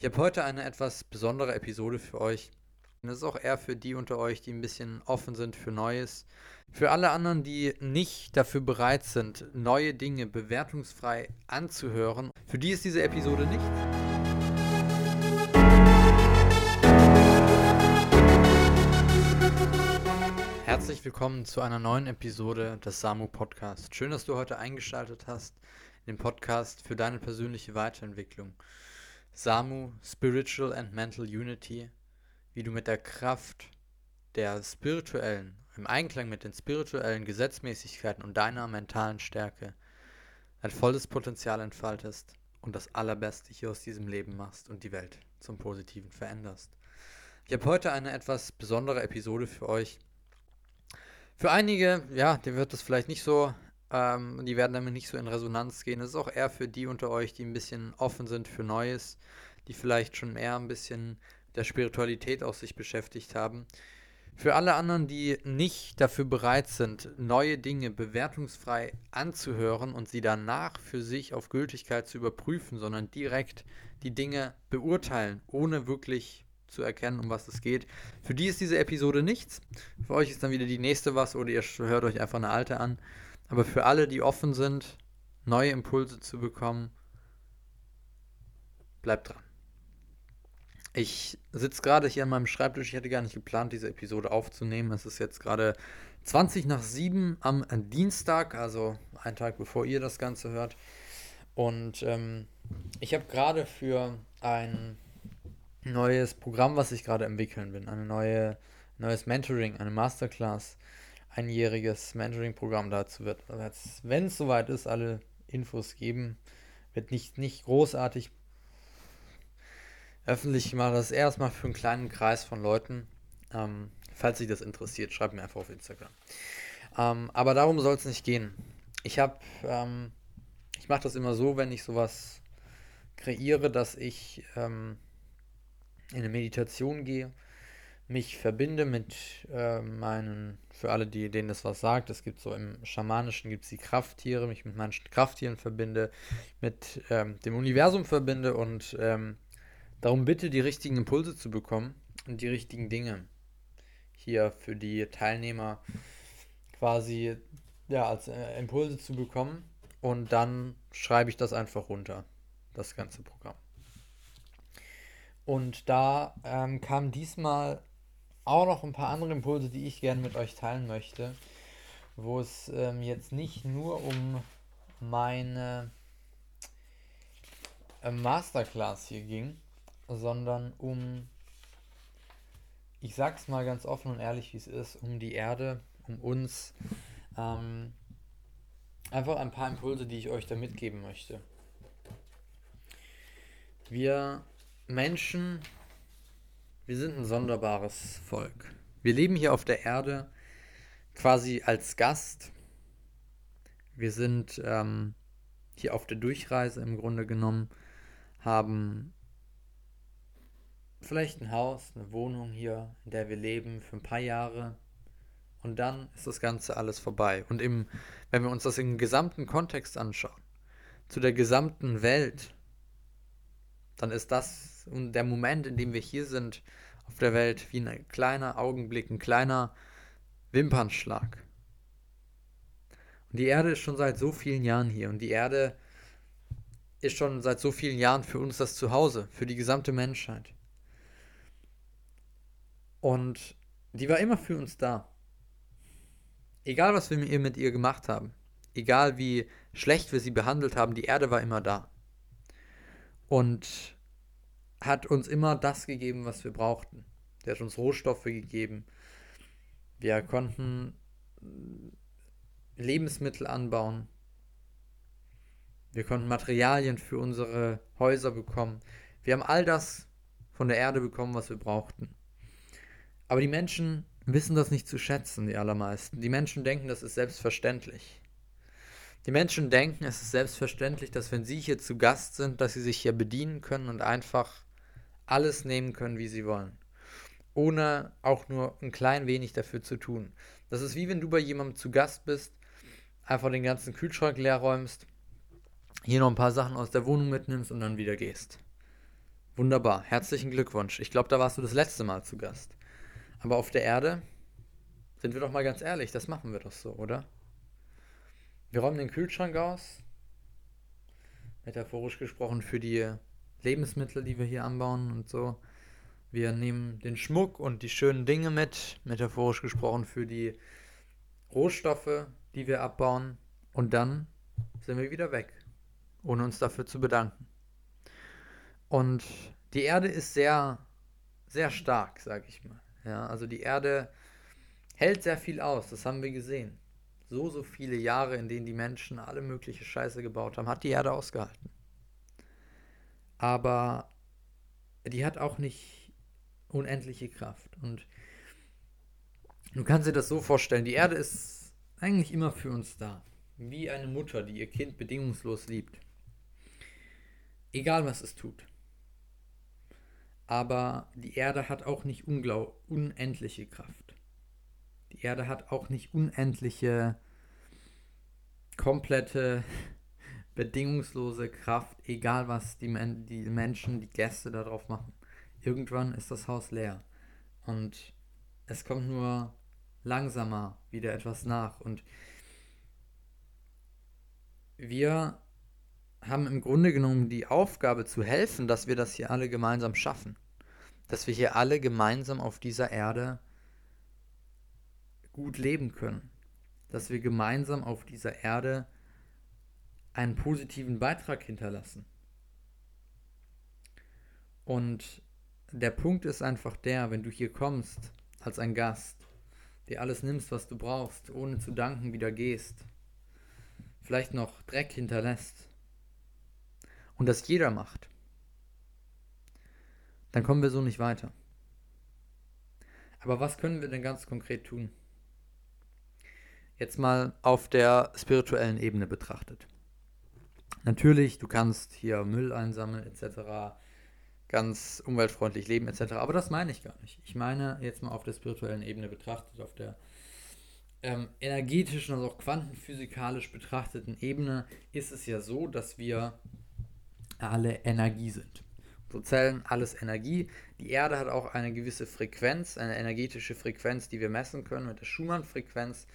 Ich habe heute eine etwas besondere Episode für euch. Und das ist auch eher für die unter euch, die ein bisschen offen sind für Neues. Für alle anderen, die nicht dafür bereit sind, neue Dinge bewertungsfrei anzuhören, für die ist diese Episode nicht. Herzlich willkommen zu einer neuen Episode des Samu Podcast. Schön, dass du heute eingeschaltet hast, in den Podcast für deine persönliche Weiterentwicklung. Samu Spiritual and Mental Unity, wie du mit der Kraft der spirituellen, im Einklang mit den spirituellen Gesetzmäßigkeiten und deiner mentalen Stärke dein volles Potenzial entfaltest und das Allerbeste hier aus diesem Leben machst und die Welt zum Positiven veränderst. Ich habe heute eine etwas besondere Episode für euch. Für einige, ja, dem wird das vielleicht nicht so ähm, die werden damit nicht so in Resonanz gehen. Das ist auch eher für die unter euch, die ein bisschen offen sind für Neues, die vielleicht schon eher ein bisschen der Spiritualität aus sich beschäftigt haben. Für alle anderen, die nicht dafür bereit sind, neue Dinge bewertungsfrei anzuhören und sie danach für sich auf Gültigkeit zu überprüfen, sondern direkt die Dinge beurteilen, ohne wirklich zu erkennen, um was es geht. Für die ist diese Episode nichts. Für euch ist dann wieder die nächste was oder ihr hört euch einfach eine alte an. Aber für alle, die offen sind, neue Impulse zu bekommen, bleibt dran. Ich sitze gerade hier an meinem Schreibtisch. Ich hatte gar nicht geplant, diese Episode aufzunehmen. Es ist jetzt gerade 20 nach 7 am Dienstag, also ein Tag bevor ihr das Ganze hört. Und ähm, ich habe gerade für ein neues Programm, was ich gerade entwickeln bin, ein neue, neues Mentoring, eine Masterclass, einjähriges Mentoring-Programm dazu wird, wenn es soweit ist, alle Infos geben. Wird nicht, nicht großartig öffentlich gemacht. Das ist erstmal für einen kleinen Kreis von Leuten. Ähm, falls sich das interessiert, schreibt mir einfach auf Instagram. Ähm, aber darum soll es nicht gehen. Ich habe, ähm, ich mache das immer so, wenn ich sowas kreiere, dass ich ähm, in eine Meditation gehe mich verbinde mit äh, meinen, für alle, die, denen das was sagt, es gibt so im Schamanischen gibt es die Krafttiere, mich mit meinen Krafttieren verbinde, mit ähm, dem Universum verbinde und ähm, darum bitte, die richtigen Impulse zu bekommen und die richtigen Dinge hier für die Teilnehmer quasi ja, als äh, Impulse zu bekommen und dann schreibe ich das einfach runter, das ganze Programm. Und da ähm, kam diesmal auch noch ein paar andere Impulse, die ich gerne mit euch teilen möchte, wo es ähm, jetzt nicht nur um meine äh, Masterclass hier ging, sondern um, ich sag's mal ganz offen und ehrlich, wie es ist, um die Erde, um uns. Ähm, einfach ein paar Impulse, die ich euch da mitgeben möchte. Wir Menschen wir sind ein sonderbares Volk. Wir leben hier auf der Erde quasi als Gast. Wir sind ähm, hier auf der Durchreise im Grunde genommen, haben vielleicht ein Haus, eine Wohnung hier, in der wir leben für ein paar Jahre. Und dann ist das Ganze alles vorbei. Und im, wenn wir uns das im gesamten Kontext anschauen, zu der gesamten Welt, dann ist das und der Moment, in dem wir hier sind auf der Welt, wie ein kleiner Augenblick, ein kleiner Wimpernschlag. Und die Erde ist schon seit so vielen Jahren hier und die Erde ist schon seit so vielen Jahren für uns das Zuhause, für die gesamte Menschheit. Und die war immer für uns da. Egal, was wir mit ihr gemacht haben, egal wie schlecht wir sie behandelt haben, die Erde war immer da. Und hat uns immer das gegeben, was wir brauchten. Der hat uns Rohstoffe gegeben. Wir konnten Lebensmittel anbauen. Wir konnten Materialien für unsere Häuser bekommen. Wir haben all das von der Erde bekommen, was wir brauchten. Aber die Menschen wissen das nicht zu schätzen, die allermeisten. Die Menschen denken, das ist selbstverständlich. Die Menschen denken, es ist selbstverständlich, dass wenn sie hier zu Gast sind, dass sie sich hier bedienen können und einfach alles nehmen können, wie sie wollen. Ohne auch nur ein klein wenig dafür zu tun. Das ist wie wenn du bei jemandem zu Gast bist, einfach den ganzen Kühlschrank leer räumst, hier noch ein paar Sachen aus der Wohnung mitnimmst und dann wieder gehst. Wunderbar, herzlichen Glückwunsch. Ich glaube, da warst du das letzte Mal zu Gast. Aber auf der Erde, sind wir doch mal ganz ehrlich, das machen wir doch so, oder? Wir räumen den Kühlschrank aus, metaphorisch gesprochen für die Lebensmittel, die wir hier anbauen und so. Wir nehmen den Schmuck und die schönen Dinge mit, metaphorisch gesprochen für die Rohstoffe, die wir abbauen. Und dann sind wir wieder weg, ohne uns dafür zu bedanken. Und die Erde ist sehr, sehr stark, sag ich mal. Ja, also die Erde hält sehr viel aus, das haben wir gesehen. So, so viele Jahre, in denen die Menschen alle mögliche Scheiße gebaut haben, hat die Erde ausgehalten. Aber die hat auch nicht unendliche Kraft. Und du kannst dir das so vorstellen, die Erde ist eigentlich immer für uns da. Wie eine Mutter, die ihr Kind bedingungslos liebt. Egal was es tut aber die Erde hat auch nicht unendliche Kraft. Die Erde hat auch nicht unendliche, komplette, bedingungslose Kraft, egal was die, Men die Menschen, die Gäste darauf machen. Irgendwann ist das Haus leer und es kommt nur langsamer wieder etwas nach und wir haben im Grunde genommen die Aufgabe zu helfen, dass wir das hier alle gemeinsam schaffen. Dass wir hier alle gemeinsam auf dieser Erde gut leben können. Dass wir gemeinsam auf dieser Erde einen positiven Beitrag hinterlassen. Und der Punkt ist einfach der, wenn du hier kommst als ein Gast, dir alles nimmst, was du brauchst, ohne zu danken wieder gehst, vielleicht noch Dreck hinterlässt, und das jeder macht, dann kommen wir so nicht weiter. Aber was können wir denn ganz konkret tun? Jetzt mal auf der spirituellen Ebene betrachtet. Natürlich, du kannst hier Müll einsammeln etc., ganz umweltfreundlich leben etc., aber das meine ich gar nicht. Ich meine jetzt mal auf der spirituellen Ebene betrachtet, auf der ähm, energetischen, also auch quantenphysikalisch betrachteten Ebene ist es ja so, dass wir alle Energie sind. So Zellen, alles Energie. Die Erde hat auch eine gewisse Frequenz, eine energetische Frequenz, die wir messen können. Mit der Schumann-Frequenz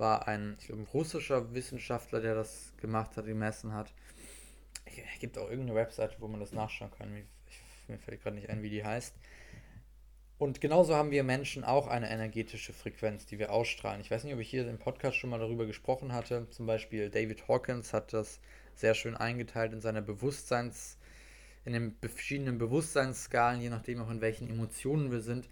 war ein, glaube, ein russischer Wissenschaftler, der das gemacht hat, gemessen hat. Es gibt auch irgendeine Webseite, wo man das nachschauen kann. Ich, mir fällt gerade nicht ein, wie die heißt. Und genauso haben wir Menschen auch eine energetische Frequenz, die wir ausstrahlen. Ich weiß nicht, ob ich hier im Podcast schon mal darüber gesprochen hatte. Zum Beispiel David Hawkins hat das sehr schön eingeteilt in seiner Bewusstseins, in den verschiedenen Bewusstseinsskalen, je nachdem auch in welchen Emotionen wir sind,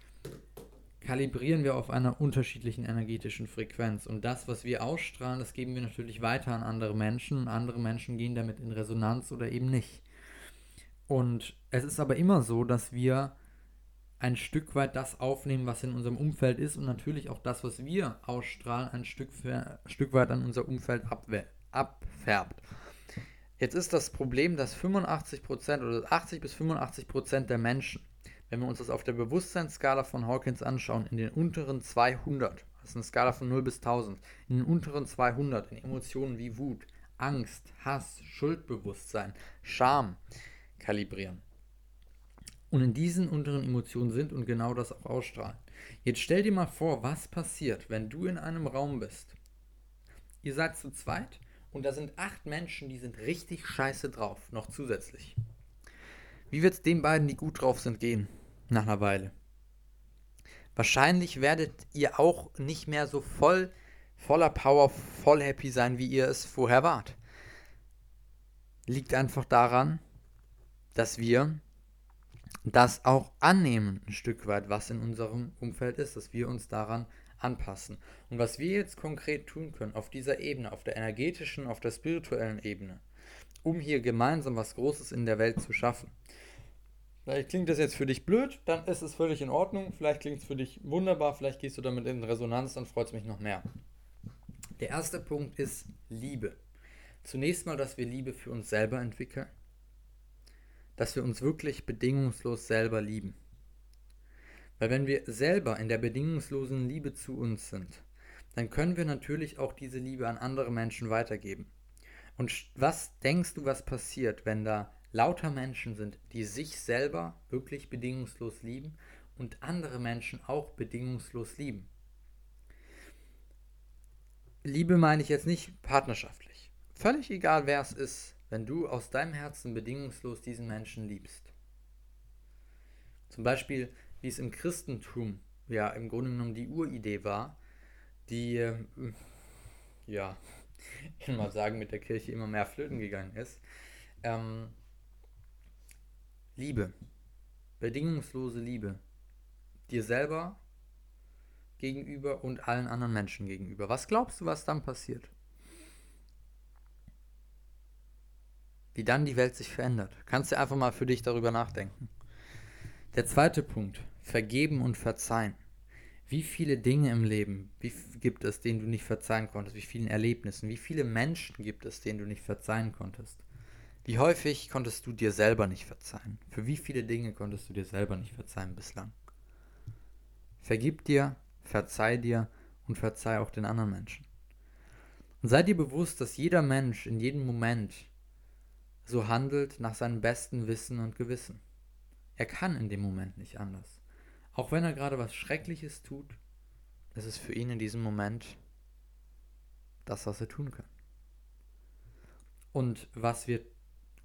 kalibrieren wir auf einer unterschiedlichen energetischen Frequenz. Und das, was wir ausstrahlen, das geben wir natürlich weiter an andere Menschen. Andere Menschen gehen damit in Resonanz oder eben nicht. Und es ist aber immer so, dass wir ein Stück weit das aufnehmen, was in unserem Umfeld ist und natürlich auch das, was wir ausstrahlen, ein Stück, Stück weit an unser Umfeld abfärbt. Jetzt ist das Problem, dass 85% oder 80 bis 85% der Menschen, wenn wir uns das auf der Bewusstseinsskala von Hawkins anschauen, in den unteren 200, das ist eine Skala von 0 bis 1000, in den unteren 200 in Emotionen wie Wut, Angst, Hass, Schuldbewusstsein, Scham kalibrieren. Und in diesen unteren Emotionen sind und genau das auch ausstrahlen. Jetzt stell dir mal vor, was passiert, wenn du in einem Raum bist. Ihr seid zu zweit und da sind acht Menschen, die sind richtig scheiße drauf, noch zusätzlich. Wie wird es den beiden, die gut drauf sind, gehen nach einer Weile? Wahrscheinlich werdet ihr auch nicht mehr so voll, voller Power, voll happy sein, wie ihr es vorher wart. Liegt einfach daran, dass wir das auch annehmen, ein Stück weit, was in unserem Umfeld ist, dass wir uns daran anpassen. Und was wir jetzt konkret tun können auf dieser Ebene, auf der energetischen, auf der spirituellen Ebene, um hier gemeinsam was Großes in der Welt zu schaffen. Vielleicht klingt das jetzt für dich blöd, dann ist es völlig in Ordnung. Vielleicht klingt es für dich wunderbar, vielleicht gehst du damit in Resonanz, dann freut es mich noch mehr. Der erste Punkt ist Liebe. Zunächst mal, dass wir Liebe für uns selber entwickeln. Dass wir uns wirklich bedingungslos selber lieben. Weil wenn wir selber in der bedingungslosen Liebe zu uns sind, dann können wir natürlich auch diese Liebe an andere Menschen weitergeben. Und was denkst du, was passiert, wenn da lauter Menschen sind, die sich selber wirklich bedingungslos lieben und andere Menschen auch bedingungslos lieben. Liebe meine ich jetzt nicht partnerschaftlich. Völlig egal, wer es ist, wenn du aus deinem Herzen bedingungslos diesen Menschen liebst. Zum Beispiel, wie es im Christentum ja im Grunde genommen die Uridee war, die, äh, ja, ich will mal sagen, mit der Kirche immer mehr flöten gegangen ist. Ähm, Liebe, bedingungslose Liebe, dir selber gegenüber und allen anderen Menschen gegenüber. Was glaubst du, was dann passiert? Wie dann die Welt sich verändert. Kannst du einfach mal für dich darüber nachdenken. Der zweite Punkt, vergeben und verzeihen. Wie viele Dinge im Leben wie gibt es, denen du nicht verzeihen konntest? Wie vielen Erlebnissen? Wie viele Menschen gibt es, denen du nicht verzeihen konntest? Wie häufig konntest du dir selber nicht verzeihen? Für wie viele Dinge konntest du dir selber nicht verzeihen bislang? Vergib dir, verzeih dir und verzeih auch den anderen Menschen. Und sei dir bewusst, dass jeder Mensch in jedem Moment so handelt nach seinem besten Wissen und Gewissen. Er kann in dem Moment nicht anders. Auch wenn er gerade was Schreckliches tut, ist es für ihn in diesem Moment das, was er tun kann. Und was wird,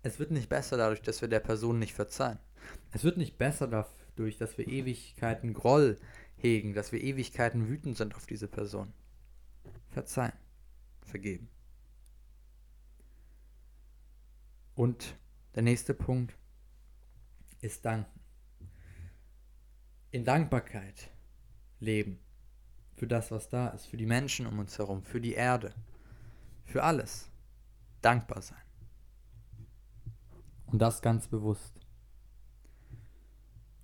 es wird nicht besser dadurch, dass wir der Person nicht verzeihen. Es wird nicht besser dadurch, dass wir Ewigkeiten Groll hegen, dass wir Ewigkeiten wütend sind auf diese Person. Verzeihen, vergeben. Und der nächste Punkt ist danken in Dankbarkeit leben. Für das, was da ist, für die Menschen um uns herum, für die Erde, für alles. Dankbar sein. Und das ganz bewusst.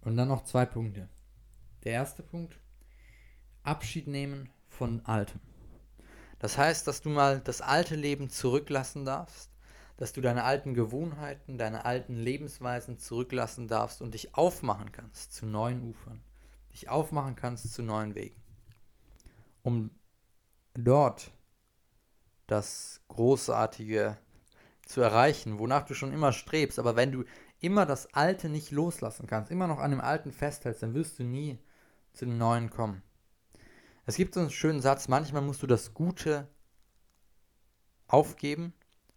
Und dann noch zwei Punkte. Der erste Punkt, Abschied nehmen von Altem. Das heißt, dass du mal das alte Leben zurücklassen darfst dass du deine alten Gewohnheiten, deine alten Lebensweisen zurücklassen darfst und dich aufmachen kannst zu neuen Ufern, dich aufmachen kannst zu neuen Wegen, um dort das Großartige zu erreichen, wonach du schon immer strebst. Aber wenn du immer das Alte nicht loslassen kannst, immer noch an dem Alten festhältst, dann wirst du nie zu dem Neuen kommen. Es gibt so einen schönen Satz, manchmal musst du das Gute aufgeben,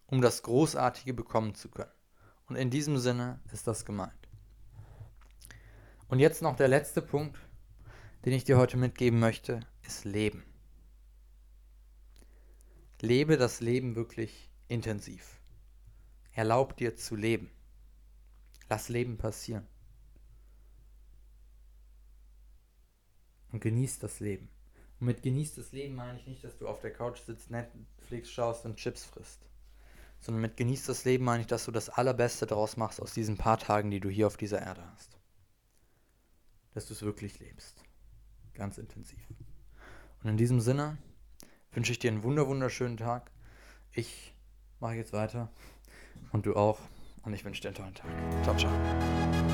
um das Großartige bekommen zu können. Und in diesem Sinne ist das gemeint. Und jetzt noch der letzte Punkt, den ich dir heute mitgeben möchte, ist Leben. Lebe das Leben wirklich intensiv. Erlaub dir zu leben. Lass Leben passieren. Und genieß das Leben. Und mit genieß das Leben meine ich nicht, dass du auf der Couch sitzt, Netflix schaust und Chips frisst sondern mit genießt das Leben meine ich, dass du das Allerbeste daraus machst aus diesen paar Tagen, die du hier auf dieser Erde hast. Dass du es wirklich lebst. Ganz intensiv. Und in diesem Sinne wünsche ich dir einen wunder wunderschönen Tag. Ich mache jetzt weiter und du auch. Und ich wünsche dir einen tollen Tag. Ciao, ciao.